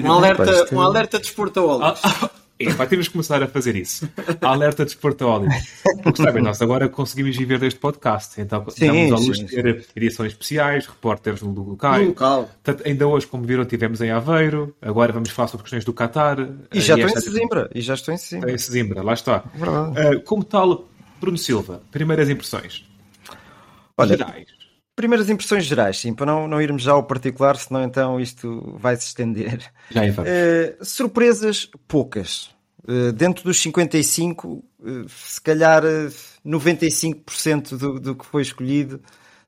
Um alerta, um alerta de esportaólicos. É, pá, temos que começar a fazer isso. Alerta de esportaólicos. Porque sabem, nós agora conseguimos viver deste podcast. Então estamos à luz de ter edições especiais, repórteres no local. No local. Portanto, ainda hoje, como viram, tivemos em Aveiro. Agora vamos falar sobre questões do Qatar. E já Eh, estou em Sesimbra. E já estou em Sesimbra. Em Sesimbra, lá está. Verdade. Eh, como tal, Bruno Silva, primeiras impressões. Olha, Gerais. Primeiras impressões gerais, sim, para não, não irmos já ao particular, senão então isto vai se estender. Já. Eh, surpresas poucas. Eh, dentro dos 55, eh, se calhar eh, 95% do, do que foi escolhido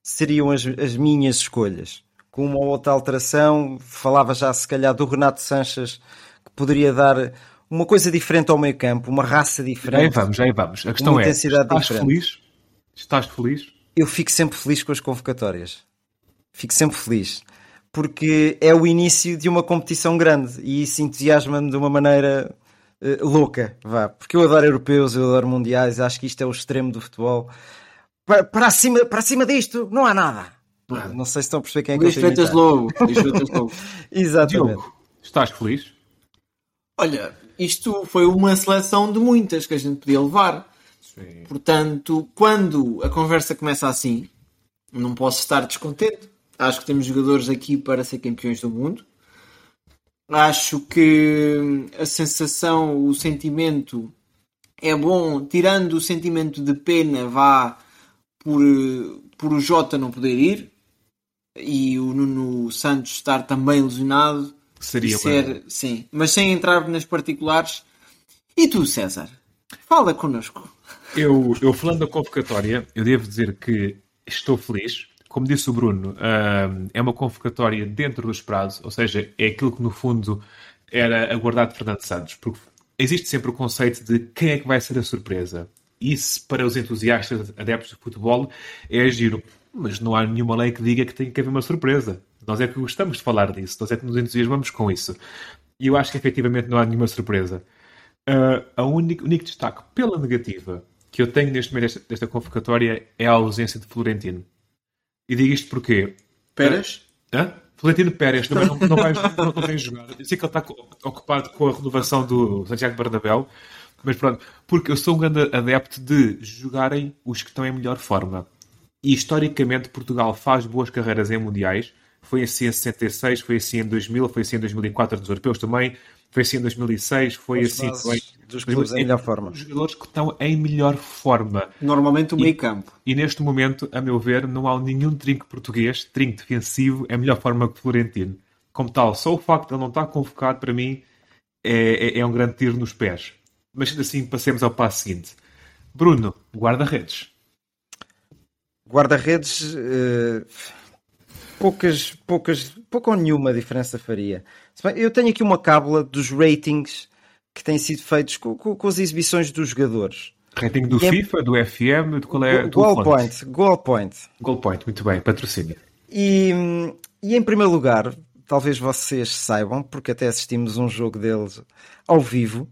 seriam as, as minhas escolhas. Com uma ou outra alteração, falava já se calhar do Renato Sanches, que poderia dar uma coisa diferente ao meio campo, uma raça Já aí diferente. vamos, já aí vamos. A questão é: estás diferente. feliz? Estás feliz? Eu fico sempre feliz com as convocatórias. Fico sempre feliz. Porque é o início de uma competição grande e isso entusiasma-me de uma maneira eh, louca. Vá. Porque eu adoro europeus, eu adoro mundiais, acho que isto é o extremo do futebol. Para, para, cima, para cima disto, não há nada. Não sei se estão a perceber quem é que eu Freitas imitar. Lobo. Luís Freitas Lobo. Exatamente. Diogo, estás feliz? Olha, isto foi uma seleção de muitas que a gente podia levar. Sim. Portanto, quando a conversa começa assim, não posso estar descontente. Acho que temos jogadores aqui para ser campeões do mundo. Acho que a sensação, o sentimento é bom, tirando o sentimento de pena, vá por, por o Jota não poder ir e o Nuno Santos estar também lesionado. Seria ser, sim, mas sem entrar nas particulares. E tu, César? Fala connosco. Eu, eu falando da convocatória, eu devo dizer que estou feliz. Como disse o Bruno, é uma convocatória dentro dos prazos, ou seja, é aquilo que no fundo era aguardado de Fernando Santos. Porque existe sempre o conceito de quem é que vai ser a surpresa. Isso, para os entusiastas adeptos de futebol, é giro. Mas não há nenhuma lei que diga que tem que haver uma surpresa. Nós é que gostamos de falar disso, nós é que nos entusiasmamos com isso. E eu acho que efetivamente não há nenhuma surpresa. Uh, a único destaque pela negativa que eu tenho neste momento desta, desta convocatória é a ausência de Florentino. E digo isto porque. Peras? Hã? Florentino Pérez também não, não, vai, não, não tem jogado. Eu sei que ele está ocupado com a renovação do Santiago Bernabéu, mas pronto, porque eu sou um grande adepto de jogarem os que estão em melhor forma. E historicamente Portugal faz boas carreiras em mundiais. Foi assim em 66, foi assim em 2000, foi assim em 2004 nos europeus também, foi assim em 2006, foi As assim também. dos clubes em melhor forma. Os jogadores que estão em melhor forma. Normalmente o meio campo. E neste momento, a meu ver, não há nenhum trinco português, trinco defensivo, é melhor forma que Florentino. Como tal, só o facto de ele não estar convocado, para mim, é, é- é um grande tiro nos pés. Mas ainda assim, passemos ao passo seguinte. Bruno, guarda-redes. Guarda-redes, eh, poucas, poucas, pouca ou nenhuma diferença faria. Eu tenho aqui uma cábula dos ratings que têm sido feitos com, com- com as exibições dos jogadores. Rating do E é- FIFA, do FM, de qual é Go- goal fonte? point, goal point. Goal point, muito bem, patrocínio. E, e em primeiro lugar, talvez vocês saibam, porque até assistimos um jogo deles ao vivo,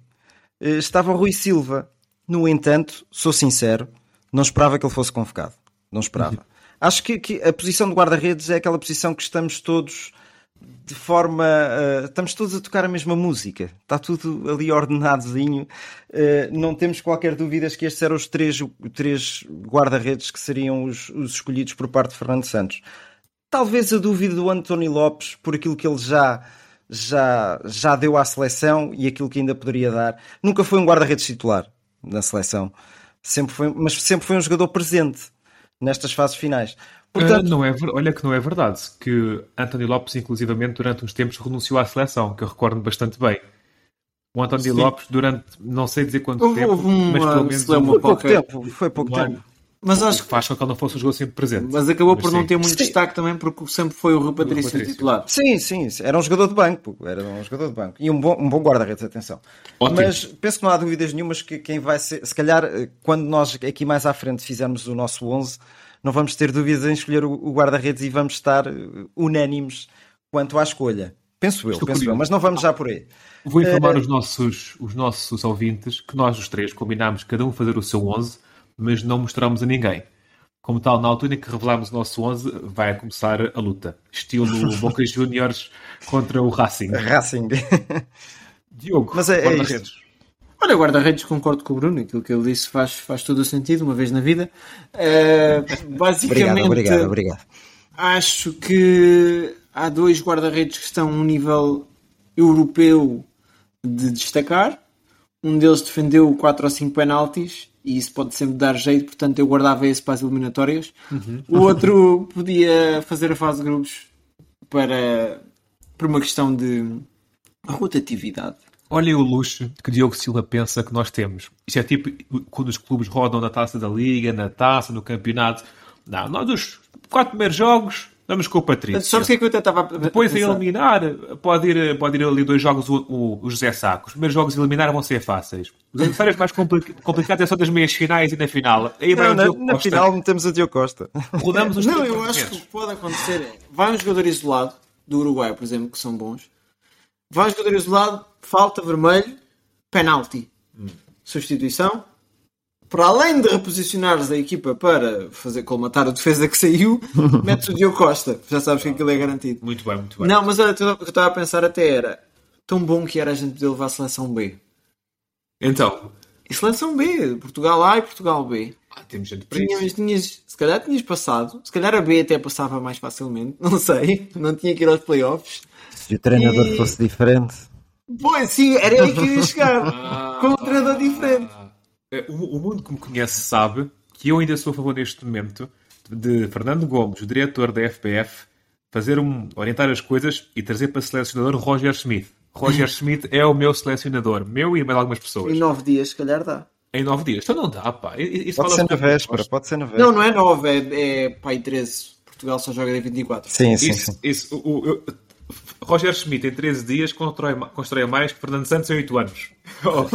eh, estava o Rui Silva. No entanto, sou sincero, não esperava que ele fosse convocado. Não esperava. Acho que, que a posição de guarda-redes é aquela posição que estamos todos de forma. eh, estamos todos a tocar a mesma música. Está tudo ali ordenadozinho. Eh, não temos qualquer dúvida que estes eram os três, três guarda-redes que seriam os, os escolhidos por parte de Fernando Santos. Talvez a dúvida do António Lopes, por aquilo que ele já, já, já deu à seleção e aquilo que ainda poderia dar. Nunca foi um guarda-redes titular na seleção, sempre foi, mas sempre foi um jogador presente nestas fases finais. Portanto, Ah, não é, olha que não é verdade, que António Lopes, inclusivamente, durante uns tempos renunciou à seleção, que eu recordo bastante bem. O António Sim. Lopes, durante não sei dizer quanto Houve- tempo, houve uma mas pelo menos um- foi pouco qualquer. tempo, foi pouco um ano. tempo. Mas o acho que faz com que ele não fosse um jogador sempre presente. Mas acabou Mas por não sim. ter muito Sim. destaque também porque sempre foi o Rui Patrício, Patrício. titular. Sim, sim, era um jogador de banco, era um jogador de banco. E um bom, um bom guarda-redes, atenção. Ótimo. Mas penso que não há dúvidas nenhumas que quem vai ser, se calhar, eh, quando nós aqui mais à frente fizermos o nosso 11, não vamos ter dúvidas em escolher o, guarda-redes e vamos estar eh, unânimes quanto à escolha. Penso eu, Estou penso curioso. eu, mas não vamos já por aí. Vou informar Eh, os, nossos, os nossos ouvintes que nós os três combinámos cada um fazer o seu 11, mas não mostramos a ninguém. Como tal, na altura em que revelámos o nosso 11, vai começar a luta. Estilo Boca Juniors contra o Racing. Racing. Diogo, Mas é- é guarda-redes. Olha, guarda-redes, concordo com o Bruno, aquilo que ele disse faz, faz todo o sentido, uma vez na vida. Eh, basicamente, obrigado, obrigado, obrigado. acho que há dois guarda-redes que estão a um nível europeu de destacar. Um deles defendeu 4 ou 5 penaltis e isso pode sempre dar jeito, portanto eu guardava esse para as eliminatórias. O outro podia fazer a fase de grupos para, por uma questão de rotatividade. Olhem o luxo que Diogo Silva pensa que nós temos. Isto é tipo quando os clubes rodam na taça da Liga, na taça, no campeonato. Não, nós os quatro primeiros jogos vamos com o Patrício. Sabes o que é que eu até estava a Depois a eliminar, pode ir, pode ir ali dois jogos o, o, o José Saco. Os primeiros jogos a eliminar vão ser fáceis. Os adversários mais compli- complicados é só das meias finais e na final. Aí Não, na, na final metemos a Diogo Costa. Rodamos os Não, eu acho que o guarda-redes. que pode acontecer é. Vai um jogador isolado, do Uruguai, por exemplo, que são bons. Vai jogador isolado, falta vermelho, penalti. Substituição. Para além de reposicionares a equipa para fazer colmatar a defesa que saiu, metes o Diogo Costa. Já sabes que aquilo é garantido. Muito bem, muito bem. Não, mas olha, o que eu estava a pensar até era tão bom que era a gente poder levar a seleção B. Então, E seleção B, Portugal A e Portugal B. ah, temos gente para isso. Tinhas, tinhas, se calhar tinhas passado, se calhar a B até passava mais facilmente, não sei, não tinha que ir aos playoffs. Se o treinador E- fosse diferente. Pois sim, era aí que eu ia chegar, com um treinador diferente. Eh, O, o mundo que me conhece sabe que eu ainda sou a favor neste momento de Fernando Gomes, o diretor da FPF, fazer um, orientar as coisas e trazer para selecionador Roger Smith. Roger Smith é o meu selecionador, meu e mais algumas pessoas. Em nove dias, se calhar dá. Em nove dias. Então não dá, pá. Isso Pode ser na véspera, pode ser na véspera. Não, não é nove, é, é pai 13. Portugal só joga dia 24. Sim, sim, Isso, sim. isso, o, o- eu- Roger Schmidt em 13 dias constrói, constrói mais que Fernando Santos em 8 anos. Oh,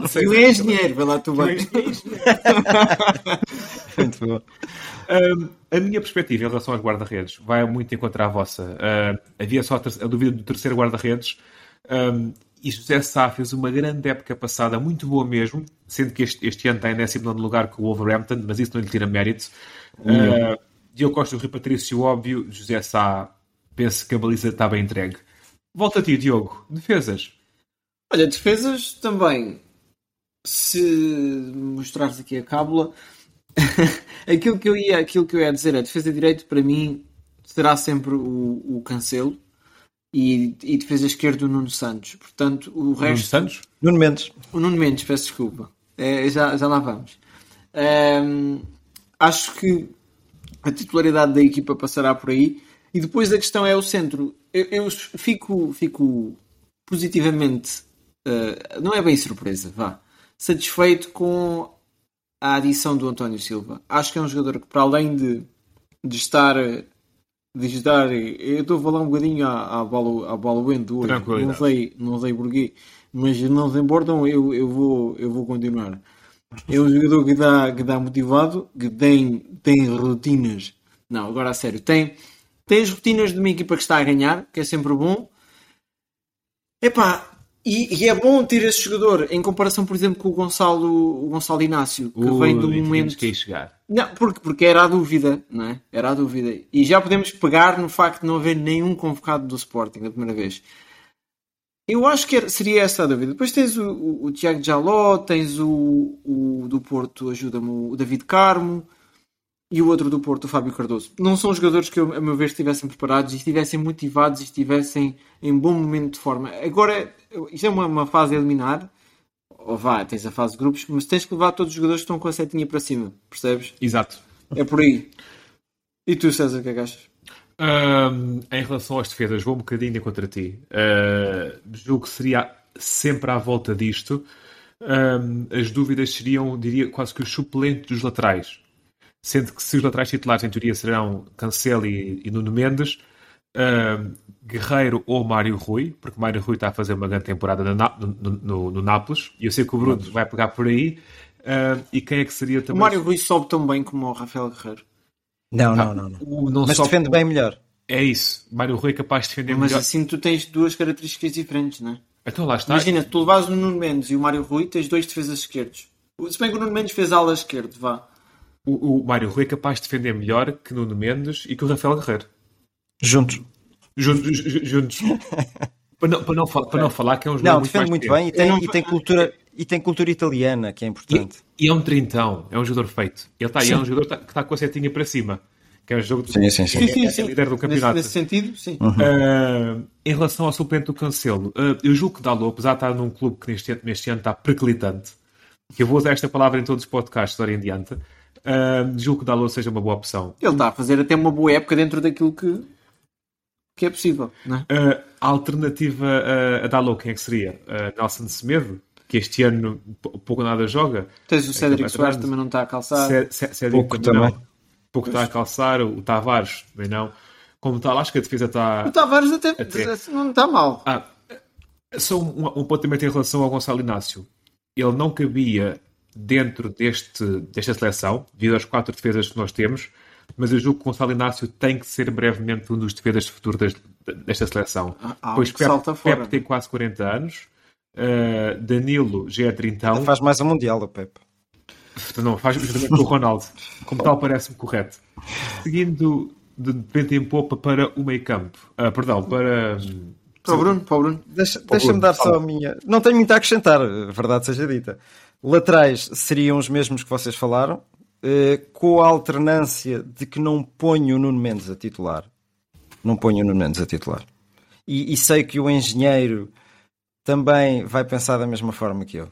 não sei. E o engenheiro, vai lá tu bem. Muito bom. Um, a minha perspectiva em relação aos guarda-redes vai muito encontrar a vossa. Uh, havia só a, dúvida do terceiro guarda-redes. Um, e José Sá fez uma grande época passada, muito boa mesmo, sendo que este, este ano está em 19 lugar com o Wolverhampton, mas isso não lhe tira mérito. Uh, Diogo Costa o Rui Patrício, óbvio. José Sá, penso que a baliza está bem entregue. Volta a ti, Diogo. Defesas. Olha, defesas também. Se mostrares aqui a cábula, aquilo que eu ia, aquilo que eu ia dizer é defesa de direito para mim será sempre o, o Cancelo e, e defesa esquerda o Nuno Santos. Portanto, o Nuno resto. Santos? Nuno Mendes. O Nuno Mendes, peço desculpa. É, já, já lá vamos. Ahm, acho que a titularidade da equipa passará por aí. E depois a questão é o centro. Eu, eu fico, fico positivamente, ah, não é bem surpresa, vá, satisfeito com a adição do António Silva. Acho que é um jogador que, para além de, de estar. De estar eu estou a falar um bocadinho à, à bola, à bola Wendo hoje. Não sei, não sei porquê, mas não se importam, eu, eu, vou, eu vou continuar. É um jogador que dá, que dá motivado, que tem, tem rotinas. Não, agora a sério, tem, tem as rotinas de uma equipa que está a ganhar, que é sempre bom. Epá, e, e é bom ter esse jogador em comparação, por exemplo, com o Gonçalo, o Gonçalo Inácio, que vem um Ui, tínhamos momento. que chegar. Não, porque, porque era a dúvida, não é? Era a dúvida. E já podemos pegar no facto de não haver nenhum convocado do Sporting da primeira vez. Eu acho que era- seria essa a dúvida. Depois tens o, o, o Tiago Jaló, tens o, o do Porto, ajuda-me, o David Carmo e o outro do Porto, o Fábio Cardoso. Não são jogadores que, a meu ver, estivessem preparados e estivessem motivados e estivessem em bom momento de forma. Agora, isto é uma, uma fase a eliminar. Ou vá, tens a fase de grupos, mas tens que levar todos os jogadores que estão com a setinha para cima, percebes? Exato. É por aí. E tu, César, o que é que achas? Ahm, em relação às defesas, vou um bocadinho contra ti. Ah, julgo que seria sempre à volta disto. Ahm, as dúvidas seriam, diria, quase que os suplentes dos laterais. Sendo que se os laterais titulares em teoria serão Cancelo e, e Nuno Mendes, uh, Guerreiro ou Mário Rui, porque Mário Rui está a fazer uma grande temporada no, no, no, no Nápoles, e eu sei que o Bruno vai pegar por aí. Uh, e quem é que seria também? O Mário Rui sobe tão bem como o Rafael Guerreiro. Não, não, não. não. O, não Mas sobe- defende bem melhor. É isso. Mário Rui é capaz de defender Mas melhor. assim tu tens duas características diferentes, não é? Então lá está. Imagina, tu levas o Nuno Mendes e o Mário Rui, tens dois defesas esquerdos. Se bem que o Nuno Mendes fez ala esquerdo, vá. O, o Mário Rui é capaz de defender melhor que Nuno Mendes e que o Rafael Guerreiro. Juntos. Juntos. ju- juntos. para, não, para, não, para não falar que é um jogador Não, muito defende mais muito bem e tem, não- e tem cultura, e tem cultura italiana, que é importante. E, e é um trintão, é um jogador feito. Ele está aí, é um jogador que está- está com a setinha para cima. Que é um jogo de, Sim, sim, sim. Sim, sim, é sim. líder do Nesse, campeonato. nesse sentido, sim. Ah, em relação ao suplente do Cancelo, ah, eu julgo que Dalot, apesar de estar num clube que neste, neste ano está periclitante, que eu vou usar esta palavra em todos os podcasts de agora em diante, ah, julgo que Dalot seja uma boa opção. Ele está a fazer até uma boa época dentro daquilo que, que é possível, não é? Ah, a alternativa ah, a Dalot, quem é que seria? Ah, Nelson Semedo, que este ano pou- pouco ou nada joga. Tens o Cédric Aquele Soares também não está a calçar. Cé- Cé- Cédric Pouco também. também. não. Pouco está a calçar, o Tavares também não. Como tal, acho que a defesa está. O Tavares até, Até. não está mal. Ah, só um, um apontamento em relação ao Gonçalo Inácio. Ele não cabia dentro deste, desta seleção, devido às quatro defesas que nós temos, mas eu julgo que o Gonçalo Inácio tem que ser brevemente um dos defesas de futuro das- desta seleção. Ah, ah, pois que Pepe, salta fora. Pepe tem quase 40 anos, ah, Danilo já é 30 Ele faz mais um Mundial, o Pepe. não, faz justamente com o Ronaldo. Como tal, parece-me correto. Seguindo de vento em popa para o meio campo. Ah, perdão, para. hum, Para o Bruno, para o Bruno. Deixa- Deixa-me dar só a minha. Não tenho muito a acrescentar, a verdade seja dita. Laterais seriam os mesmos que vocês falaram, eh, com a alternância de que não ponho o Nuno Mendes a titular. Não ponho o Nuno Mendes a titular. E, e sei que o engenheiro também vai pensar da mesma forma que eu.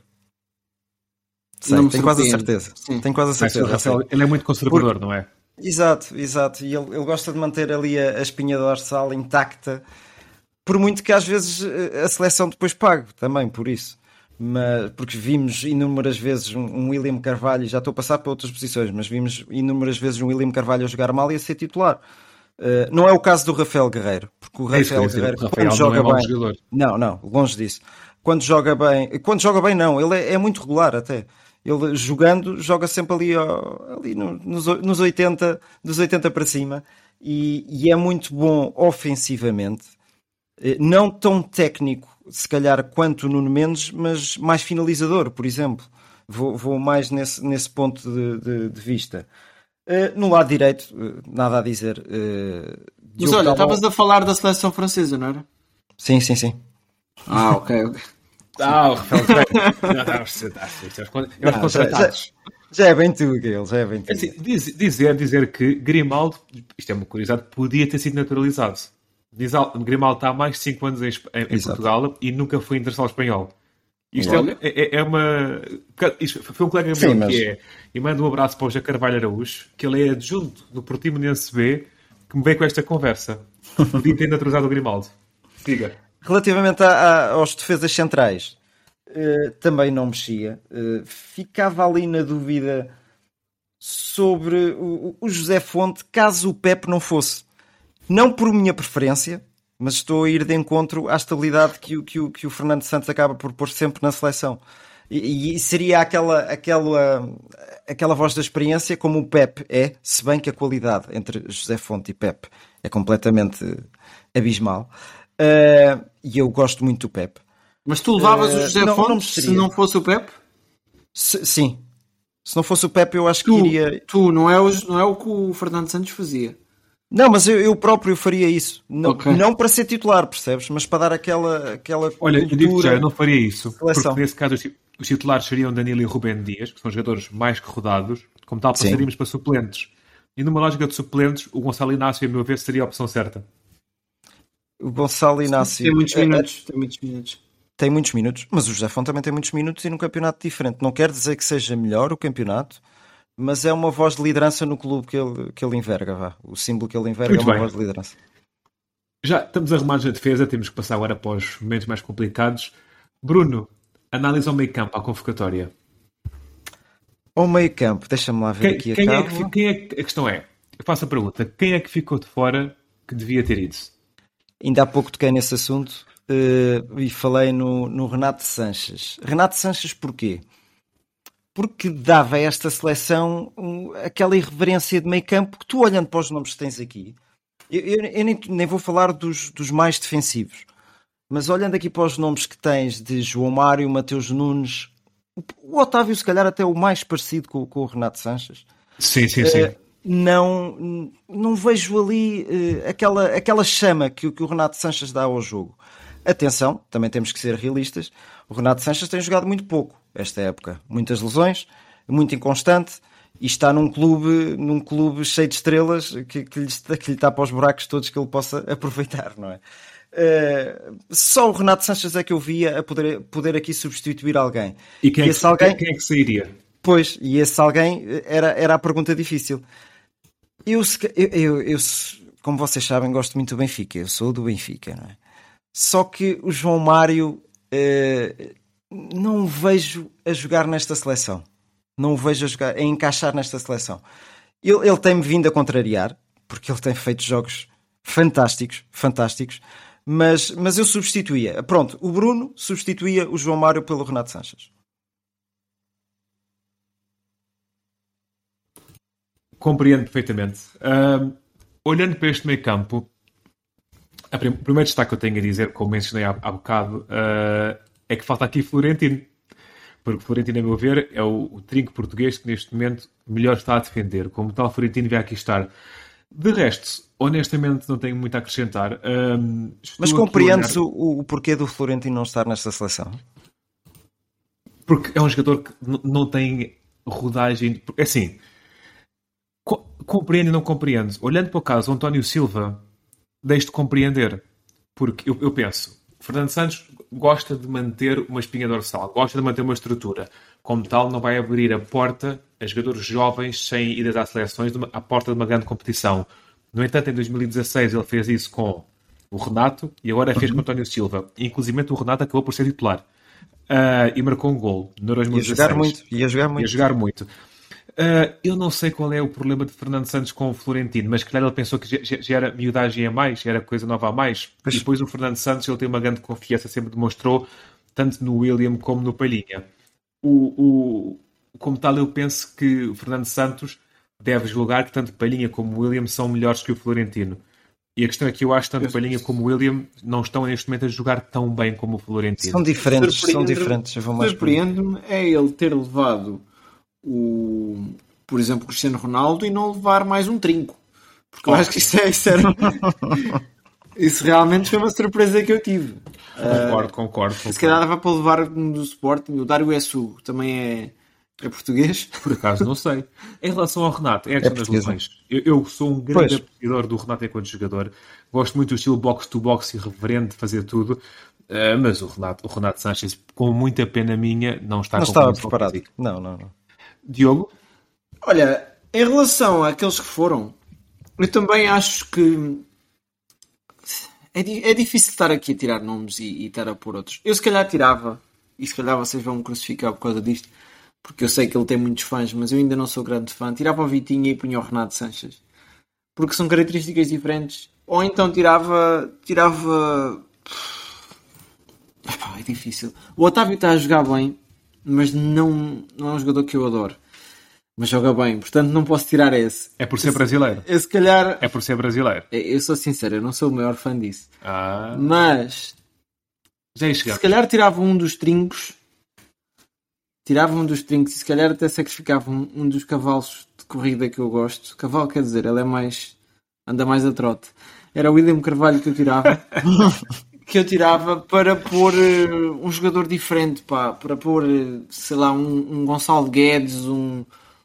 Sei, tenho quase a surpreende. certeza. Sim. Tenho quase a certeza. Rafael, ele é muito conservador, não é? Exato, exato. E ele, ele gosta de manter ali a, a espinha dorsal intacta, por muito que às vezes eh, a seleção depois pague também por isso. Mas, porque vimos inúmeras vezes um, um William Carvalho, já estou a passar para outras posições, mas vimos inúmeras vezes um William Carvalho a jogar mal e a ser titular. Eh, não é o caso do Rafael Guerreiro, porque o É Rafael dizer, Guerreiro, o Rafael quando não joga é bem, jogador. não, não, longe disso. Quando joga bem, quando joga bem, não, ele é, é muito regular até. Ele jogando, joga sempre ali, ó, ali no- nos, nos 80, dos 80 para cima e, e é muito bom ofensivamente. Eh, Não tão técnico, se calhar, quanto o Nuno Mendes, mas mais finalizador, por exemplo. Vou, vou mais nesse, nesse ponto de, de- de vista. Eh, no lado direito, eh, nada a dizer. eh, Mas olha, estavas a falar da seleção francesa, não era? Sim, sim, sim. Ah, ok, ok. Ah, o Rafael contratados. Já é bem tu, Gael, já é bem tu. É assim, diz- dizer, dizer que Grimaldo, isto é uma curiosidade, podia ter sido naturalizado. Grimaldo está há mais de 5 anos em, em-. Portugal e nunca foi internacional espanhol. Isto é, é- é uma. Foi um colega meu Sim, mas- que é. E mando um abraço para o José Carvalho Araújo, que ele é adjunto do Portimonense B, que me veio com esta conversa. Podia ter naturalizado o Grimaldo. Diga. Relativamente a- a- aos defesas centrais, eh, também não mexia. Eh, ficava ali na dúvida sobre o, o José Fonte, caso o Pepe não fosse. Não por minha preferência, mas estou a ir de encontro à estabilidade que, o- que, o, que o Fernando Santos acaba por pôr sempre na seleção. E, e seria aquela, aquela, aquela voz da experiência, como o Pepe é, se bem que a qualidade entre José Fonte e Pepe é completamente abismal. Eh, e eu gosto muito do Pepe. Mas tu levavas Eh, o José não- não Fontes mexeria. se não fosse o Pepe? Se- sim. Se não fosse o Pepe, eu acho que Tu, iria. tu não, é o, não é o que o Fernando Santos fazia. Não, mas eu, eu próprio faria isso. Não, Ok. não para ser titular, percebes? Mas para dar aquela, aquela Olha, eu digo já, eu não faria isso. Seleção. Porque nesse caso os ti- os titulares seriam Danilo e Rubén Dias, que são jogadores mais que rodados. Como tal, Sim. passaríamos para suplentes. E numa lógica de suplentes, o Gonçalo Inácio, a meu ver, seria a opção certa. O Gonçalo Inácio Tem muitos eh, eh, minutos. Tem muitos minutos. tem muitos minutos, mas o José Fonte também tem muitos minutos e num campeonato diferente. Não quer dizer que seja melhor o campeonato, mas é uma voz de liderança no clube que ele, que ele enverga. Vá. O símbolo que ele enverga Muito é uma bem. voz de liderança. Já estamos arrumados na defesa, temos que passar agora para os momentos mais complicados. Bruno, análise ao meio campo, à convocatória. Ao meio campo, deixa-me lá ver Quem, aqui a quem é cabo. que, quem é que- a questão é, eu faço a pergunta, quem é que ficou de fora que devia ter ido? Ainda há pouco toquei nesse assunto eh, e falei no, no Renato Sanches. Renato Sanches porquê? Porque dava a esta seleção um, aquela irreverência de meio campo que tu olhando para os nomes que tens aqui, eu, eu- eu nem, nem vou falar dos, dos mais defensivos, mas olhando aqui para os nomes que tens de João Mário, Mateus Nunes, o, o Otávio se calhar até o mais parecido com, com o Renato Sanches, Sim, sim, sim. eh, não, não vejo ali eh, aquela, aquela chama que, o- que o Renato Sanches dá ao jogo. Atenção, também temos que ser realistas. O Renato Sanches tem jogado muito pouco esta época. Muitas lesões, muito inconstante e está num clube, num clube cheio de estrelas que, que, lhe, que lhe tapa os buracos todos que ele possa aproveitar, não é? Eh, só o Renato Sanches é que eu via a poder, poder aqui substituir alguém. E quem é, que, esse alguém, quem é que sairia? Pois, e esse alguém era, era a pergunta difícil. Eu, eu, eu, eu como vocês sabem, gosto muito do Benfica. Eu sou do Benfica, não é? Só que o João Mário eh, não o vejo a jogar nesta seleção. Não o vejo a, jogar, a encaixar nesta seleção. Ele, ele tem-me vindo a contrariar, porque ele tem feito jogos fantásticos, fantásticos, mas, mas eu substituía. Pronto, o Bruno substituía o João Mário pelo Renato Sanches. Compreendo perfeitamente. Ahm, olhando para este meio campo, o primeiro destaque que eu tenho a dizer, como mencionei há, há bocado, ah, é que falta aqui Florentino. Porque Florentino, a meu ver, é o, o trinco português que neste momento melhor está a defender. Como tal, Florentino vai aqui estar. De resto, honestamente, não tenho muito a acrescentar. Estou Mas compreendes olhar- o, o porquê do Florentino não estar nesta seleção? Porque é um jogador que não tem rodagem. É assim. Co compreendo e não compreendo. Olhando para o caso António Silva, deixo de compreender. Porque eu, eu penso, Fernando Santos gosta de manter uma espinha dorsal, gosta de manter uma estrutura. Como tal, não vai abrir a porta a jogadores jovens sem idas às seleções, uma- à porta de uma grande competição. No entanto, em 2016 ele fez isso com o Renato e agora fez com o António Silva. Inclusive o Renato acabou por ser titular. Ah, e marcou um gol no Euro Ia 2016. jogar muito, ia jogar muito. Ia jogar muito. Ah, eu não sei qual é o problema de Fernando Santos com o Florentino, mas calhar ele pensou que já, já- era miudagem a mais, já era coisa nova a mais. Pois. E depois o Fernando Santos ele tem uma grande confiança, sempre demonstrou, tanto no William como no Palhinha. O, o- como tal, eu penso que o Fernando Santos deve julgar que tanto Palhinha como William são melhores que o Florentino. E a questão é que eu acho que tanto Palhinha como William não estão neste momento a jogar tão bem como o Florentino. São diferentes, são diferentes. Surpreende-me é ele ter levado o, por exemplo, Cristiano Ronaldo e não levar mais um trinco. Porque eu acho que isso, é, isso era. isso realmente foi uma surpresa que eu tive. Concordo, concordo. Se calhar dava para levar um do Sporting, o Dário Essu também é, é português. Por acaso, não sei. Em relação ao Renato, é a questão das português, lesões. Eu, eu sou um grande apreciador do Renato enquanto jogador. Gosto muito do estilo box-to-box irreverente de fazer tudo. Uh, mas o Renato, o Renato Sanches, com muita pena minha, não está Não estava preparado. Não, não, não. Diogo? Olha, em relação àqueles que foram, eu também acho que é, é difícil estar aqui a tirar nomes e, e estar a pôr outros. Eu se calhar tirava, e se calhar vocês vão me crucificar por causa disto, porque eu sei que ele tem muitos fãs, mas eu ainda não sou grande fã. Tirava o Vitinha e punha o Renato Sanches, porque são características diferentes. Ou então tirava. tirava. Epá, é difícil. O Otávio está a jogar bem, mas não, não é um jogador que eu adoro. Mas joga bem, portanto não posso tirar esse. É por ser brasileiro. Eu se calhar. É por ser brasileiro. Eu sou sincero, eu não sou o maior fã disso. Ah, Mas já ia se chegar. calhar tirava um dos trincos. Tirava um dos trincos e se calhar até sacrificava um, um dos cavalos de corrida que eu gosto. Cavalo quer dizer, ele é mais. anda mais a trote. Era o William Carvalho que eu tirava. que eu tirava para pôr eh, um jogador diferente, pá, para pôr, eh, sei lá, um, um Gonçalo Guedes, um,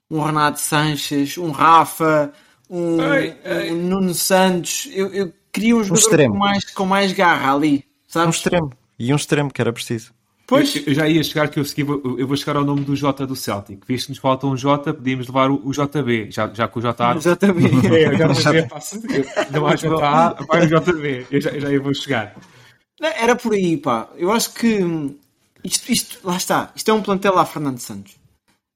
um Renato Sanches, um Rafa, um, Ei, ei. um Nuno Santos. Eu, eu queria um jogador extremo. com mais, com mais garra ali, Um sabes? extremo. E um extremo que era preciso. Pois, Eu, eu já ia chegar que eu, segui, eu vou chegar ao nome do J do Celtic. Visto que nos falta um J, podíamos levar o, o JB, já, já que o JA exatamente. É, eu já não sei, passo- não há JA, vai o JB. Eu já, eu já vou chegar. Era por aí, pá. Eu acho que hum, isto, isto, lá está. Isto é um plantel lá Fernando Santos.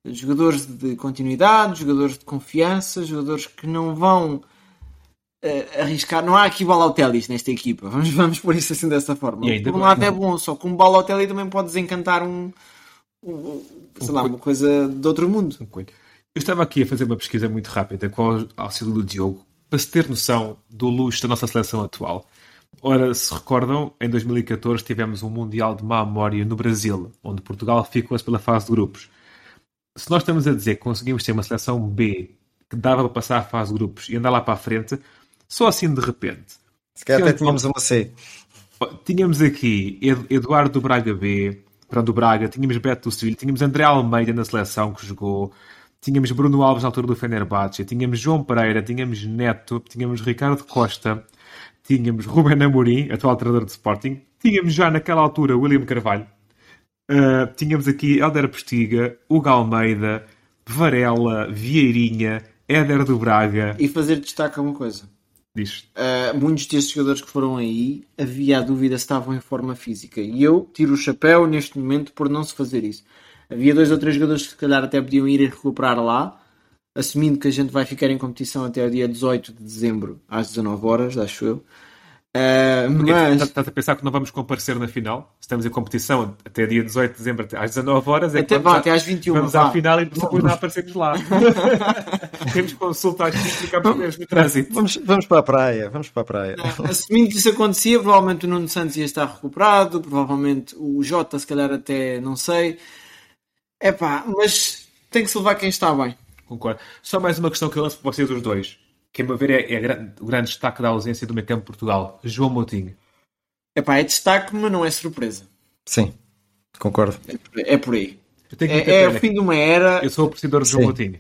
Jogadores de continuidade, jogadores de confiança, jogadores que não vão uh, arriscar. Não há aqui Balotellis nesta equipa. Vamos, vamos por isso assim dessa forma. Por um lado é bom, só que um Balotelli também pode desencantar um, um sei um lá, uma coisa de outro mundo. Eu estava aqui a fazer uma pesquisa muito rápida com o auxílio do Diogo para se ter noção do luxo da nossa seleção atual. Ora, se recordam, em 2014 tivemos um Mundial de má memória no Brasil, onde Portugal ficou-se pela fase de grupos. Se nós estamos a dizer que conseguimos ter uma seleção B que dava para passar a fase de grupos e andar lá para a frente, só assim de repente. Se calhar até tínhamos uma C. Tínhamos aqui Eduardo do Braga B, pronto, do Braga, tínhamos Beto do Sevilha, tínhamos André Almeida na seleção que jogou, tínhamos Bruno Alves na altura do Fenerbahçe, tínhamos João Pereira, tínhamos Neto, tínhamos Ricardo Costa, tínhamos Ruben Amorim, atual treinador de Sporting, tínhamos já naquela altura William Carvalho, uh, tínhamos aqui Helder Postiga, Hugo Almeida, Varela, Vieirinha, Éder do Braga. E fazer destaque a uma coisa. Diz. Uh, muitos destes jogadores que foram aí havia a dúvida se estavam em forma física. E eu tiro o chapéu neste momento por não se fazer isso. Havia dois ou três jogadores que se calhar até podiam ir recuperar lá, assumindo que a gente vai ficar em competição até o dia 18 de dezembro, às 19 horas, acho eu. Uh, mas... Estás a pensar que não vamos comparecer na final? Estamos em competição até dia 18 de dezembro, às 19 horas. É até, vá, até às 21 Vamos vá. à final e depois não aparecemos lá. Temos consulta às 5 e ficamos no trânsito. Vamos, vamos para a praia, vamos para a praia. Não, assumindo que isso acontecia, provavelmente o Nuno Santos ia estar recuperado, provavelmente o Jota, se calhar até não sei. É pá, mas tem que se levar quem está bem. Concordo. Só mais uma questão que eu lanço para vocês os dois que a meu ver é, é, o grande destaque da ausência do meio campo de Portugal, João Moutinho. Epá, é destaque, mas não é surpresa. Sim, concordo. É por, é por aí. É, é o fim de uma era. Eu sou o apreciador de João Moutinho.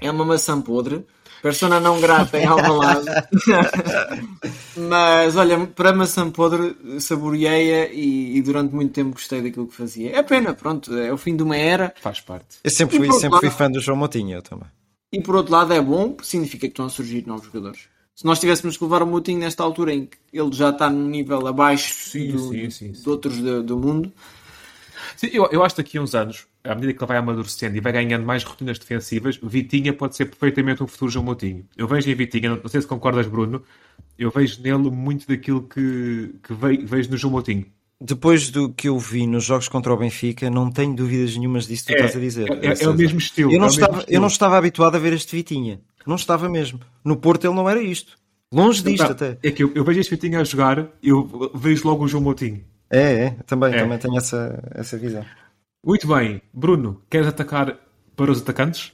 É uma maçã podre. Persona não grata em Alvalade. mas olha, para maçã podre saboreei-a e, e, durante muito tempo gostei daquilo que fazia. É pena, pronto, é o fim de uma era. Faz parte. Eu sempre fui, sempre fui fã do João Moutinho, eu também. E por outro lado é bom, significa que estão a surgir novos jogadores. Se nós tivéssemos que levar o Moutinho nesta altura em que ele já está num nível abaixo sim, do, sim, sim, de outros do, do mundo. Sim, eu, eu acho que daqui a uns anos, à medida que ele vai amadurecendo e vai ganhando mais rotinas defensivas, Vitinha pode ser perfeitamente um futuro João Moutinho. Eu vejo em Vitinha, não sei se concordas, Bruno, eu vejo nele muito daquilo que, que vejo no João Moutinho depois do que eu vi nos jogos contra o Benfica, não tenho dúvidas nenhumas disso que tu é, estás a dizer. É, é, é o mesmo estilo. Eu não, é estava, eu não estava habituado a ver este Vitinha. Não estava mesmo. No Porto ele não era isto. Longe disto não, até. É que eu, eu, vejo este Vitinha a jogar, eu vejo logo o João Moutinho. É, é. Também, também tenho essa, essa visão. Muito bem. Bruno, queres atacar para os atacantes?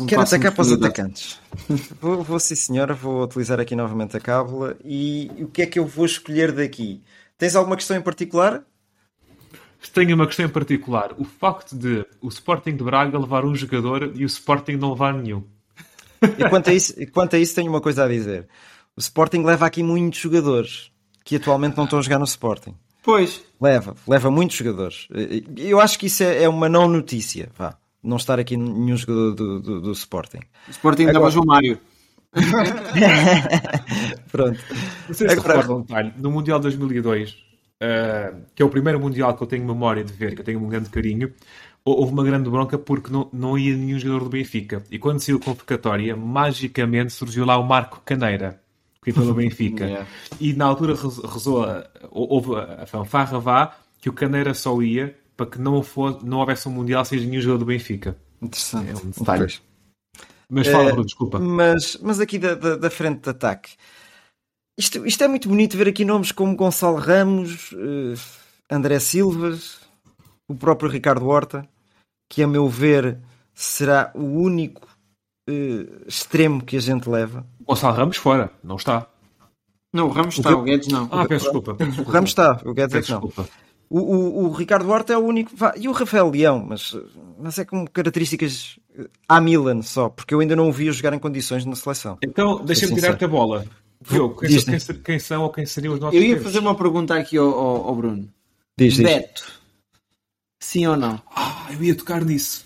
Um Quero atacar para os atacantes. vou, vou, sim senhora, vou utilizar aqui novamente a cábula. E o que é que eu vou escolher daqui? Tens alguma questão em particular? Tenho uma questão em particular. O facto de o Sporting de Braga levar um jogador e o Sporting não levar nenhum. E quanto a isso, quanto a isso tenho uma coisa a dizer. O Sporting leva aqui muitos jogadores que atualmente não estão a jogar no Sporting. Pois. Leva, leva muitos jogadores. Eu acho que isso é, é uma não notícia, vá. Não estar aqui nenhum jogador do, do, do Sporting. O Sporting Agora... leva João Mário. Pronto. Se Agora... recordam um detalhe. No Mundial 2002, uh, que é o primeiro Mundial que eu tenho memória de ver, que eu tenho um grande carinho, houve uma grande bronca porque não, não ia nenhum jogador do Benfica. E quando saiu a convocatória, magicamente surgiu lá o Marco Caneira, que pelo Benfica. yeah. E na altura rezou, houve a fanfarra vá, que o Caneira só ia para que não, fosse, não houvesse um Mundial sem nenhum jogador do Benfica. Interessante. É um detalhe. Mas fala, Bruno, desculpa. Mas, mas aqui da, da, da frente de ataque. Isto, isto, é muito bonito ver aqui nomes como Gonçalo Ramos, uh, André Silvas, o próprio Ricardo Horta, que a meu ver será o único uh, extremo que a gente leva. Gonçalo Ramos fora, não está. Não, o Ramos está, o, o Guedes não. Ah, peço desculpa. O Ramos está, o Guedes é que não. O, o, o, Ricardo Horta é o único. E o Rafael Leão, mas, mas é com características à Milan só, porque eu ainda não o vi jogar em condições na seleção. Então, deixa-me tirar-te a bola. Diogo, quem, quem, quem, são ou quem seriam os nossos Eu ia fazer uma pergunta aqui ao, ao, ao Bruno. Diz, Beto. Sim ou não? Ah, eu ia tocar nisso.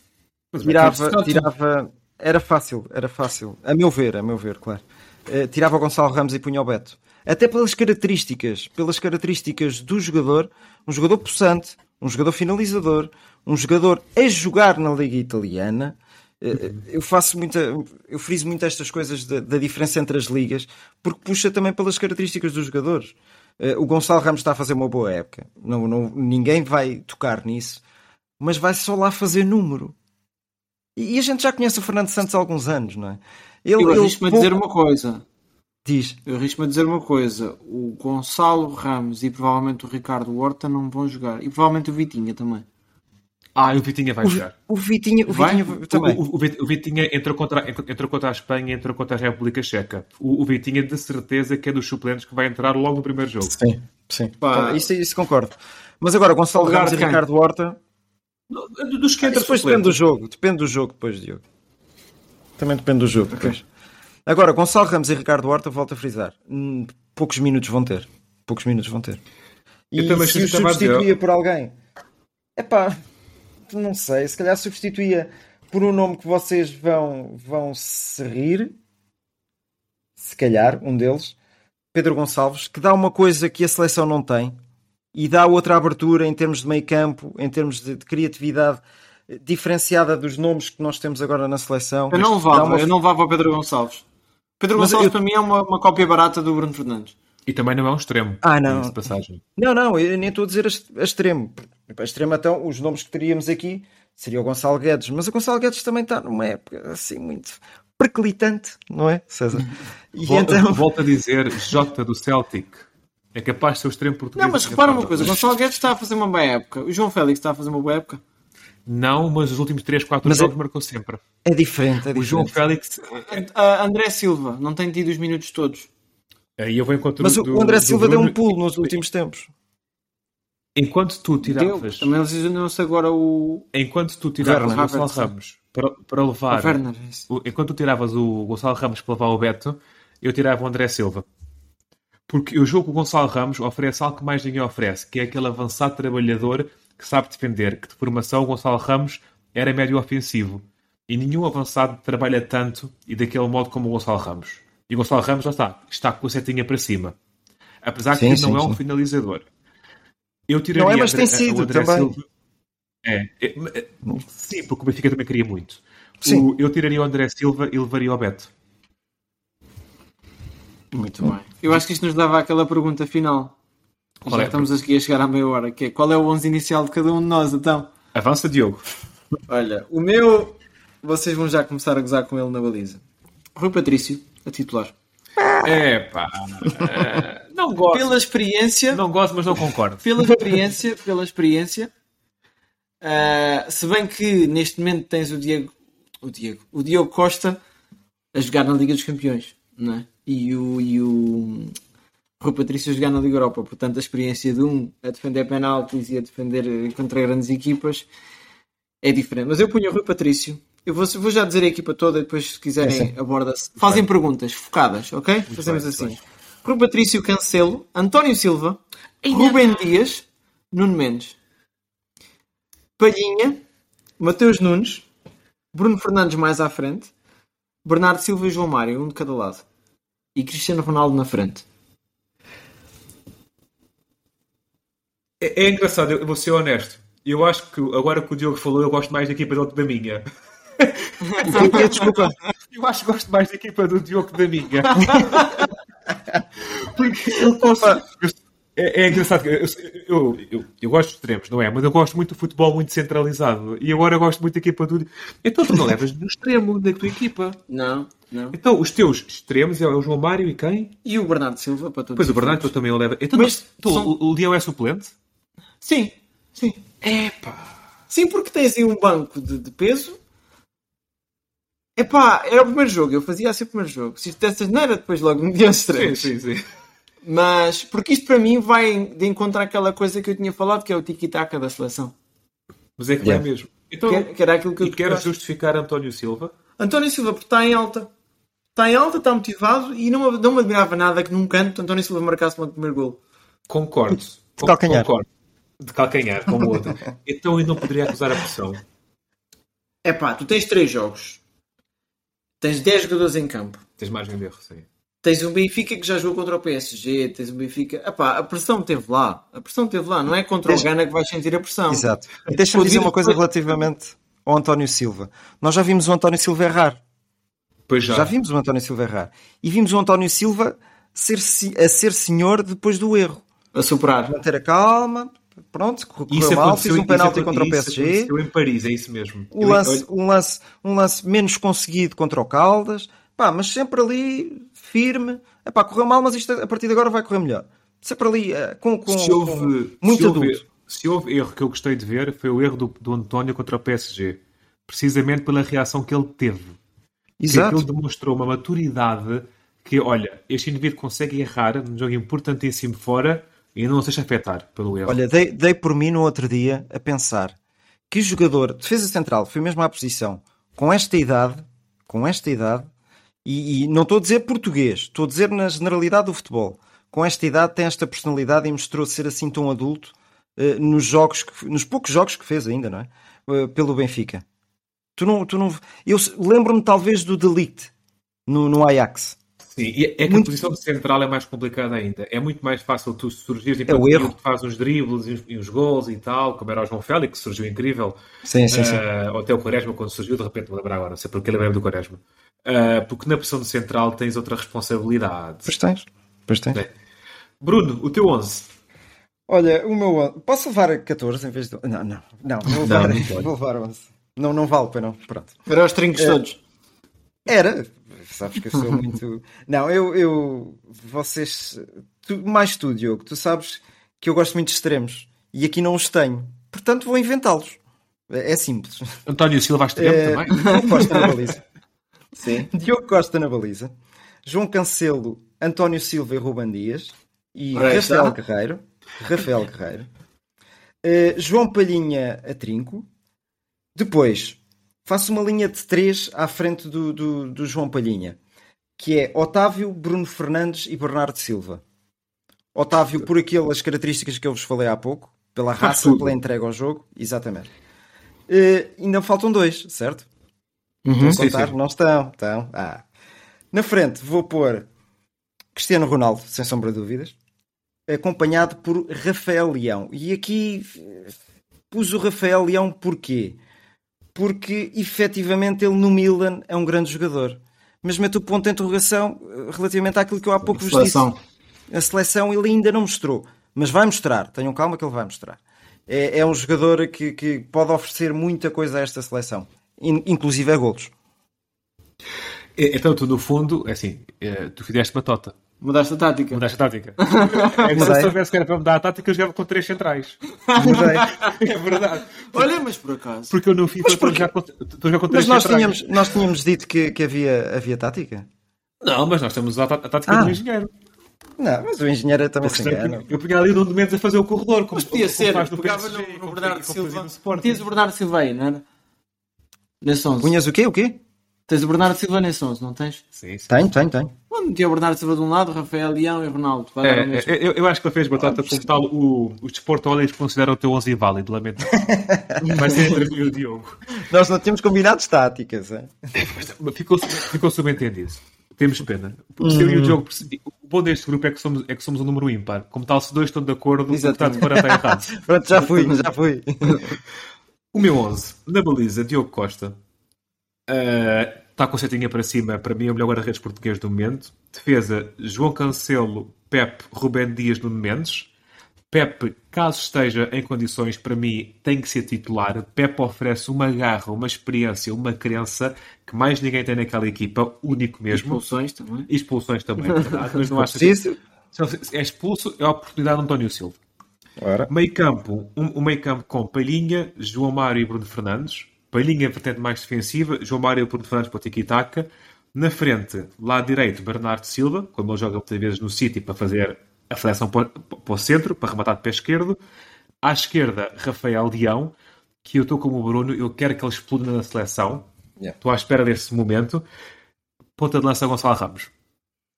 tirava, tirava. Era fácil, era fácil. A meu ver, a meu ver, claro. Uh, tirava o Gonçalo Ramos e punha o Beto. Até pelas características, pelas características do jogador, um jogador possante, um jogador finalizador, um jogador a jogar na Liga Italiana. Eh, Eu faço muita, eu friso muito estas coisas da, diferença entre as ligas, porque puxa também pelas características dos jogadores. Eh, O Gonçalo Ramos está a fazer uma boa época, não, não- ninguém vai tocar nisso, mas vai só lá fazer número. E a gente já conhece o Fernando Santos há alguns anos, não é? Ele, Eu arrisco-me a dizer uma coisa. Diz. Eu arrisco-me a dizer uma coisa. O Gonçalo Ramos e provavelmente o Ricardo Horta não vão jogar. E provavelmente o Vitinha também. Ah, e o Vitinha vai O, jogar. o Vitinha, o Vai? Vitinha também. O, o- o Vit- o Vitinha entrou contra, entrou contra a Espanha entrou contra a República Checa. O, o Vitinha, de certeza, que é dos suplentes que vai entrar logo no primeiro jogo. Sim, sim. Pá. Isso, isso concordo. Mas agora, Gonçalo Lugar Ramos e? Ricardo Horta. Dos que entram depois depende do jogo. Depende do jogo depois, Diogo. Também depende do jogo. depois. Agora, Gonçalo Ramos e Ricardo Horta, volto a frisar. hum, Poucos minutos vão ter. Poucos minutos vão ter. E Eu também se substituía por alguém? Epá, não sei. Se calhar substituía por um nome que vocês vão, vão se rir. Se calhar, um deles. Pedro Gonçalves, que dá uma coisa que a seleção não tem e dá outra abertura em termos de meio campo, em termos de, de criatividade eh, diferenciada dos nomes que nós temos agora na seleção. Eu não levava, uma- eu não levava o Pedro Gonçalves. Pedro Mas Gonçalves eu- para mim é uma, uma cópia barata do Bruno Fernandes. E também não é um extremo. Ah, não. de passagem. Não, não, eu nem estou a dizer a extremo. A extremo, então, os nomes que teríamos aqui seria o Gonçalo Guedes, mas o Gonçalo Guedes também está numa época assim muito perclitante, não é, César? E Volto, então. volto a dizer, Jota do Celtic. É capaz de ser o extremo português. Não, mas repara uma coisa, o Gonçalo Guedes está a fazer uma boa época. O João Félix está a fazer uma boa época. Não, mas os últimos 3, 4 Mas jogos é- marcou sempre. É diferente, é O João diferente. Félix. A- André Silva não tem tido os minutos todos. Aí eu vou encontrar Mas o do- o André do Silva deu um pulo nos últimos tempos. Enquanto tu Deu. tiravas, Também lesionou-se agora o, enquanto tu tiravas Werner. o Gonçalo. Ramos para, para o levar, Werner. isso. o- enquanto tu tiravas o Gonçalo Ramos para levar o Beto, eu tirava o André Silva. Porque eu jogo com o Gonçalo Ramos oferece algo que mais ninguém oferece, que é aquele avançado trabalhador que sabe defender, que de formação o Gonçalo Ramos era médio ofensivo. E nenhum avançado trabalha tanto e daquele modo como o Gonçalo Ramos. E o Gonçalo Ramos, já está, está com a setinha para cima. Apesar Sim, que sim, não é um sim. finalizador. Eu tiraria Não é, mas tem sido o André também. Silva. É, é, é, sim, porque o Benfica também queria muito. Sim. O- eu tiraria o André Silva e levaria o Beto. Muito bem. Eu acho que isto nos leva àquela pergunta final. Qual Já é? estamos aqui a chegar à meia hora, que é qual é o 11 inicial de cada um de nós, então? Avança, Diogo. Olha, o meu, vocês vão já começar a gozar com ele na baliza. Rui Patrício, a titular. É pá. não gosto. Pela experiência, Não gosto, mas não concordo. pela experiência, pela experiência, ah, se bem que neste momento tens o Diego, o Diego, o Diogo Costa a jogar na Liga dos Campeões, não é? E o, e o Rui Patrício jogar na Liga Europa, portanto a experiência de um a defender penaltis e a defender eh, contra grandes equipas é diferente. Mas eu punho o Rui Patrício. Eu vou, vou já dizer a equipa toda, depois se quiserem aborda-se. Fazem perguntas focadas, ok? Fazemos bem, assim. muito Rui Patrício Cancelo, António Silva, Rubem Dias, Nuno Mendes, Palhinha, Mateus Nunes, Bruno Fernandes mais à frente, Bernardo Silva e João Mário, um de cada lado. E Cristiano Ronaldo na frente. É, é engraçado, eu vou ser honesto. Eu acho que agora que o Diogo falou, eu gosto mais da equipa dele que da minha. Desculpa. Eu acho que gosto mais da equipa do Diogo que da minha. Porque ele consegue. É, é engraçado. Eu, eu, eu, eu gosto de extremos, não é? Mas eu gosto muito do futebol muito centralizado. E agora eu gosto muito da equipa do. Então tu não levas no extremo da tua equipa. Não, não. Então os teus extremos é o João Mário e quem? E o Bernardo Silva para todos. Pois o Bernardo tu também o leva. Então, Mas tu, são- o, Leão é suplente? Sim, sim. Epá. Sim, porque tens aí um banco de, de peso. Epá, era o primeiro jogo, eu fazia assim o primeiro jogo. Se dessas não era depois logo me diam Sim, três. sim, sim. Mas, porque isto para mim vai de encontrar aquela coisa que eu tinha falado, que é o tiki-taka da seleção. Mas é que Yeah. é mesmo. Então, Que, que era aquilo que eu e queres gosto. justificar António Silva? António Silva, porque está em alta. Está em alta, está motivado e não, não me admirava nada que num canto António Silva marcasse o primeiro gol. Concordo. De calcanhar. Concordo. De calcanhar, como o outro. então eu não poderia acusar a pressão. É pá, tu tens três jogos. Tens 10 jogadores em campo. Tens margem de erro, sim. Tens um Benfica que já jogou contra o PSG, tens um Benfica. Epá, a pressão teve lá. A pressão teve lá. Não é contra o Gana que vais sentir a pressão. Exato. E deixa-me dizer uma coisa relativamente ao António Silva. Nós já vimos o António Silva errar. Pois já. Já vimos o António Silva errar. E vimos o António Silva ser, a ser senhor depois do erro. A superar. Manter a calma. Pronto, correu Isso mal, fez um penalti contra o PSG. em Paris, é isso mesmo. Um lance, um, lance, um lance menos conseguido contra o Caldas. Pá, mas sempre ali, firme. Epá, correu mal, mas isto a partir de agora vai correr melhor. Sempre ali, eh, com, com, se houve, com muito se houve- adulto. se houve erro que eu gostei de ver, foi o erro do, do António contra o PSG. Precisamente pela reação que ele teve. Que Exato. ele demonstrou uma maturidade que, olha, este indivíduo consegue errar num jogo importantíssimo fora e não se deixa afetar pelo erro. Olha, dei, dei por mim no outro dia a pensar que jogador, defesa central, foi mesmo à posição, com esta idade, com esta idade, e, e não estou a dizer português, estou a dizer na generalidade do futebol, com esta idade tem esta personalidade e mostrou ser assim tão adulto eh, nos jogos, que- nos poucos jogos que fez ainda, não é? Eh, pelo Benfica. Tu não, tu não, eu lembro-me talvez do Delict no, no Ajax. Sim, e é que Muito- a posição de central é mais complicada ainda. É muito mais fácil tu surgires e É o erro. tu faz uns dribles e uns, e uns gols e tal, como era o João Félix, que surgiu incrível. Sim, sim, sim. Ah, ou até o Quaresma, quando surgiu, de repente vou lembrar agora, não sei porque ele lembra do Quaresma. Ah, porque na posição de central tens outra responsabilidade. Pois tens, pois tens. É. Bruno, o teu 11. Olha, o meu. Posso levar 14 em vez de. Não, não, não, vou levar, vou levar 11. Não, não vale, pois não. Pronto. Para os trincos É. todos. Era, sabes que eu sou muito. Não, eu. eu vocês. Tu, mais tu, Diogo, tu sabes que eu gosto muito de extremos e aqui não os tenho. Portanto, vou inventá-los. É, é simples. António Silva extremo É, também. Baliza. Sim. Diogo Costa na baliza. João Cancelo, António Silva e Ruban Dias. E. Rafael Guerreiro. Rafael Guerreiro. Eh, João Palhinha a trinco. Depois, faço uma linha de três à frente do, do, do João Palhinha. Que é Otávio, Bruno Fernandes e Bernardo Silva. Otávio por aquelas características que eu vos falei há pouco. Pela raça, pela entrega ao jogo. Exatamente. Eh, ainda faltam dois, certo? Uhum. Estão a Sim, contar? sim. Não estão, estão. Ah. Na frente vou pôr Cristiano Ronaldo, sem sombra de dúvidas, acompanhado por Rafael Leão. E aqui pus o Rafael Leão porquê? Porque efetivamente ele no Milan é um grande jogador. Mas meto o ponto de interrogação eh, relativamente àquilo que eu há pouco vos Seleção. disse. A seleção ele ainda não mostrou, mas vai mostrar. Tenham calma que ele vai mostrar. É, é um jogador que, que pode oferecer muita coisa a esta seleção, inclusive a golos. É, Então, tu no fundo, é assim, é, tu fizeste uma tota. Mudaste a tática. Mudaste a tática. É que se eu soubesse que era para mudar a tática, eu jogava com três centrais. Mudei. É verdade. Olha, mas por acaso. Porque eu no FIFA estou jogar com- com Mas três nós centrais. tínhamos, nós tínhamos dito que, que havia, havia tática? Não, mas nós temos a, a tática Ah. do engenheiro. Não, mas o engenheiro também se engana. Eu punha ali o Nuno Mendes a fazer o corredor. Como, Mas podia como ser, faz no pegava no, no como Bernardo como Silva. Tinhas o Bernardo Silva aí, não era? Nesse 11. Punhas o quê? O quê? Tens o Bernardo Silva nesse 11, não tens? Sim, sim. Tenho, tenho, tenho. Onde metia o Bernardo Silva de um lado, Rafael Leão e Ronaldo. Vai o É, mesmo. é, eu, eu acho que ele fez batata como tal. O, os Desporto Olhos considera o teu 11 inválido, lamento. Vai ser entre mim e o Diogo. Nós não tínhamos combinados táticas. hein? Ficou, ficou subentendido. Temos pena. Porque se eu e o Diogo. O bom deste grupo é que, somos, é que somos um número ímpar. Como tal, se dois estão de acordo, o que está de fora está errado. Pronto, já fui, já fui. O meu 11, na baliza, Diogo Costa. Uh, está com setinha para cima, para mim é o melhor guarda-redes português do momento. Defesa, João Cancelo, Pepe, Rubén Dias, Nuno Mendes. Pepe, caso esteja em condições, para mim, tem que ser titular. Pepe oferece uma garra, uma experiência, uma crença que mais ninguém tem naquela equipa, único mesmo. Expulsões também. Expulsões também, verdade, mas não acho que... É expulso, é a oportunidade de António Silva. Ora. Meio campo, um, um meio campo com Palhinha, João Mário e Bruno Fernandes. Palhinha, vertente mais defensiva, João Mário e Bruno Fernandes para o tiki-taka. Na frente, lado direito, Bernardo Silva, como ele joga muitas vezes no City para fazer a seleção para, para o centro, para rematar de pé esquerdo. À esquerda, Rafael Leão, que eu estou como o Bruno, eu quero que ele exploda na seleção. Yeah. Estou à espera desse momento. Ponta de lança Gonçalo Ramos.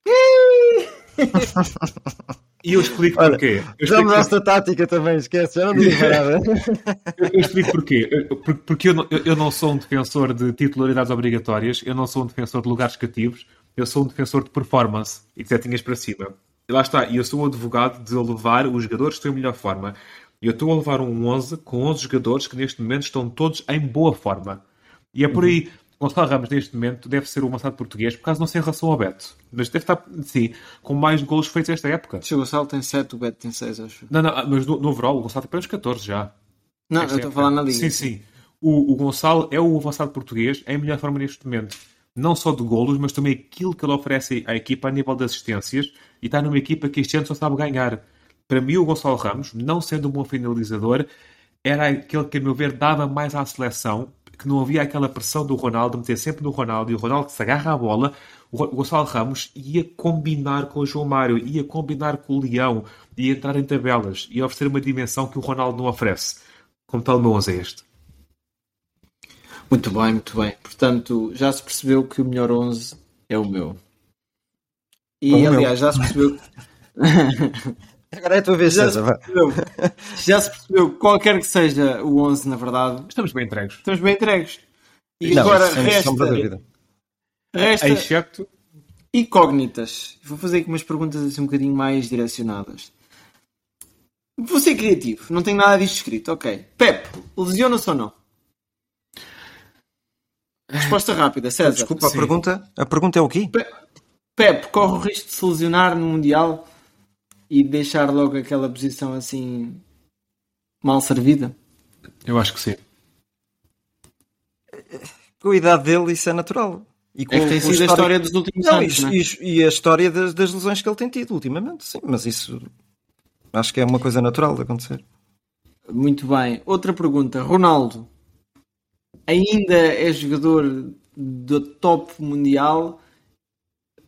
E eu explico Olha, porquê. Eu Já mudaste a tática também, esquece, já não digo nada. Eu explico porquê. Porque eu não, eu- não sou um defensor de titularidades obrigatórias, eu não sou um defensor de lugares cativos, Eu sou um defensor de performance e de setinhas para cima. E lá está, e eu sou um advogado de levar os jogadores que estão em melhor forma. E eu estou a levar um 11 com 11 jogadores que neste momento estão todos em boa forma. E é por aí. Gonçalo Ramos, neste momento, deve ser o avançado português, por causa não ser em relação ao Beto. Mas deve estar, sim, com mais golos feitos esta época. Se o Gonçalo tem 7, o Beto tem 6, acho. Não, não, mas no, no overall, o Gonçalo tem apenas 14 já. Não, Esta eu estou a falar na liga. Sim, sim. O, o Gonçalo é o avançado português em melhor forma neste momento. Não só de golos, mas também aquilo que ele oferece à equipa a nível de assistências. E está numa equipa que este ano só sabe ganhar. Para mim, o Gonçalo Ramos, não sendo um bom finalizador, era aquele que, a meu ver, dava mais à seleção, que não havia aquela pressão do Ronaldo, meter sempre no Ronaldo, e o Ronaldo que se agarra à bola, o Gonçalo Ramos ia combinar com o João Mário, ia combinar com o Leão, ia entrar em tabelas, ia oferecer uma dimensão que o Ronaldo não oferece. Como tal, o meu 11 é este. Muito bem, muito bem. Portanto, já se percebeu que o melhor 11 é o meu. E, Como o meu. aliás, já se percebeu... Agora é a tua vez, já, se César. percebeu já se percebeu que qualquer que seja o 11, na verdade, Estamos bem entregues. estamos bem entregues. E Não, agora sem resta, resta Exceto incógnitas. Vou fazer aqui umas perguntas assim um bocadinho mais direcionadas. Vou ser criativo, não tenho nada disto escrito. Ok. Pep, lesiona-se ou não? Resposta rápida, César. Desculpa, a pergunta, a pergunta é o quê? Pep corre o risco de se lesionar no Mundial e deixar logo aquela posição assim mal servida? Eu acho que sim. Com a idade dele, isso é natural. E com, É que tem sido a história dos últimos Não, anos, e, não é? e a história das, das lesões que ele tem tido ultimamente, sim, mas isso acho que é uma coisa natural de acontecer. Muito bem. Outra pergunta. Ronaldo ainda é jogador do top mundial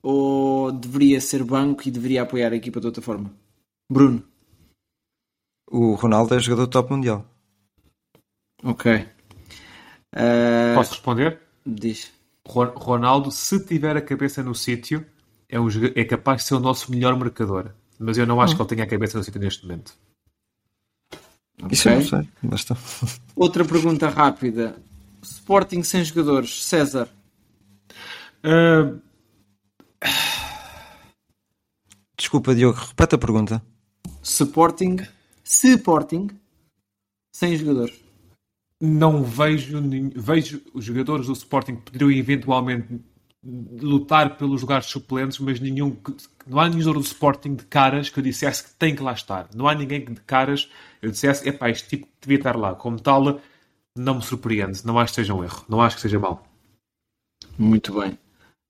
ou deveria ser banco e deveria apoiar a equipa de outra forma? Bruno. O Ronaldo é jogador top mundial. Ok. Ah, Posso responder? diz. Ron- Ronaldo, se tiver a cabeça no sítio, é, um é capaz de ser o nosso melhor marcador. Mas eu não acho que ele tenha a cabeça no sítio neste momento. Isso eu não sei. Basta. Outra pergunta rápida. Sporting sem jogadores. César. Ah, Desculpa, Diogo, repete a pergunta. Sporting. Sporting sem jogadores. não vejo, vejo os jogadores do Sporting que poderiam eventualmente lutar pelos lugares suplentes, mas nenhum não há nenhum jogador do Sporting de caras que eu dissesse que tem que lá estar. Não há ninguém que de caras eu dissesse, epá, este tipo devia estar lá. Como tal, não me surpreende. Não acho que seja um erro. Não acho que seja mau. Muito bem.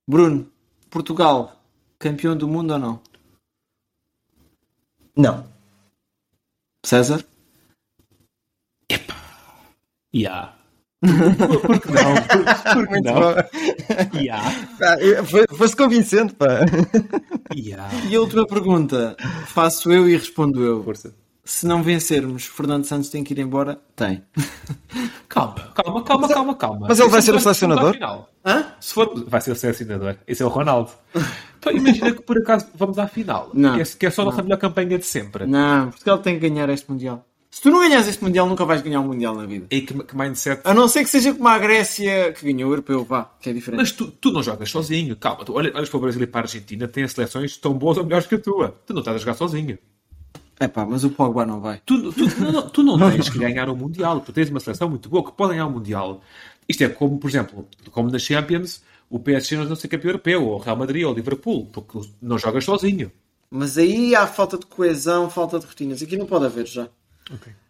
Bruno. Portugal. Campeão do mundo ou não? Não. César. Yeah. Por que não? Por, que não? bom. Yeah. Ah, foi- Foste convincente, pá. Yeah. E a última pergunta. Faço eu e respondo eu. Força. Se não vencermos, Fernando Santos tem que ir embora? Tem. Calma, calma, calma, calma, calma. mas ele vai Isso ser o selecionador? Hã? Se for, vai ser o selecionador. Esse é o Ronaldo. Pá, imagina que por acaso vamos à final. Não. Que é, é só a nossa melhor campanha de sempre. Não, Portugal tem que ganhar este Mundial. Se tu não ganhas este Mundial, nunca vais ganhar um Mundial na vida. E que, que mindset. A não ser que seja como a Grécia que ganhou o Europeu, vá, que é diferente. Mas tu, tu não jogas sozinho. Calma, tu olha- olhas para o Brasil e para a Argentina, têm seleções tão boas ou melhores que a tua. Tu não estás a jogar sozinho. É pá, mas o Pogba não vai. Tu, tu, não, não, tu não tens que ganhar o Mundial. Tu tens uma seleção muito boa que pode ganhar o Mundial. Isto é como, por exemplo, como nas Champions, o PSG não ser campeão europeu, ou o Real Madrid, ou o Liverpool. Tu não jogas sozinho. Mas aí há falta de coesão, falta de rotinas. Aqui não pode haver já.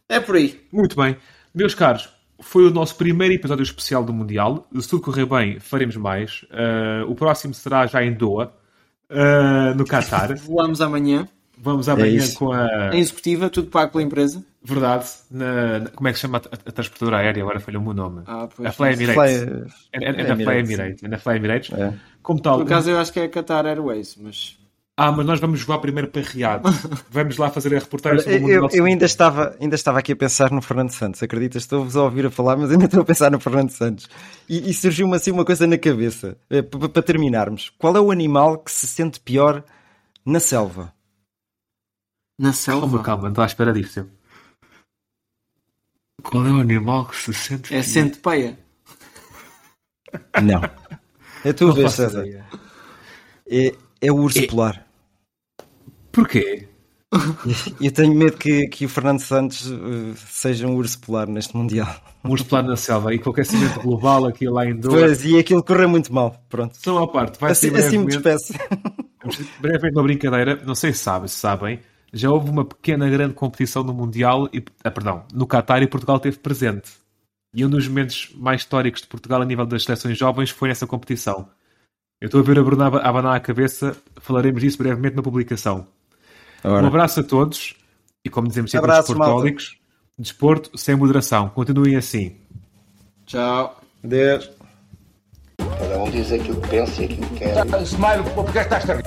É por aí. Muito bem. Meus caros, foi o nosso primeiro episódio especial do Mundial. Se tudo correr bem, faremos mais. Uh, o próximo será já em Doha, uh, no Qatar. Voamos amanhã, Vamos amanhã isso. com a. em executiva, tudo pago pela empresa. Verdade. Na, na- como é que se chama a, a transportadora aérea? Agora falhou-me o nome. Ah, pois. a Fly Emirates. Fly- É, é- é na Fly Emirates. É na Fly Emirates. É. Como tal. Por acaso eu acho que é a Qatar Airways, mas. Ah, mas nós vamos voar primeiro para Riad. Vamos lá fazer a reportagem sobre o Eu, Mundial. eu ainda, estava, ainda estava aqui a pensar no Fernando Santos, acreditas? Estou-vos a ouvir a falar, mas ainda estou a pensar no Fernando Santos. E, e surgiu-me assim uma coisa na cabeça, eh, para terminarmos. Qual é o animal que se sente pior na selva? Na selva. Calma, calma, não estou à espera disso. Qual é o animal que se sente É centopeia. Não. É tu, César. É, é o urso polar. Porquê? Eu tenho medo que, que o Fernando Santos uh, seja um urso polar neste Mundial. Um urso polar na selva e com o aquecimento global aqui lá em Doha. Pois, e aquilo correu muito mal. Pronto. Só à parte, vai Assim, ser assim me brevemente, despeço. brevemente uma brincadeira, não sei se sabem, se sabem, já houve uma pequena grande competição no Mundial, e, ah, perdão, no Qatar e Portugal esteve presente. E um dos momentos mais históricos de Portugal a nível das seleções jovens foi nessa competição. Eu estou a ver a Bruna abanar a cabeça, falaremos disso brevemente na publicação. Ora. Um abraço a todos e como dizemos sempre Abraço, os desportólicos, desporto sem moderação. Continuem assim. Tchau. Deus. Cada um diz aquilo que pensa e aquilo que quer. Smile, porque estás a rir?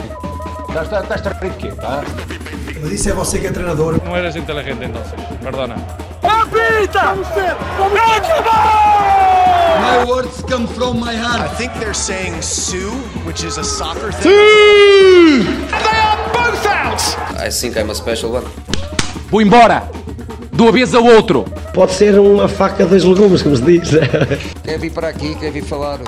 Estás, estás a rir de quê? Tá? Mas isso é você que é treinador. No eres inteligente entonces, perdona. My words come from my I heart. think they're saying Sue, which is a soccer thing. They are both out! I think I'm a special one. Vou embora! Do avesso ao outro! Pode ser uma faca dos legumes, como se diz. Quer vir para aqui, quer vir falar.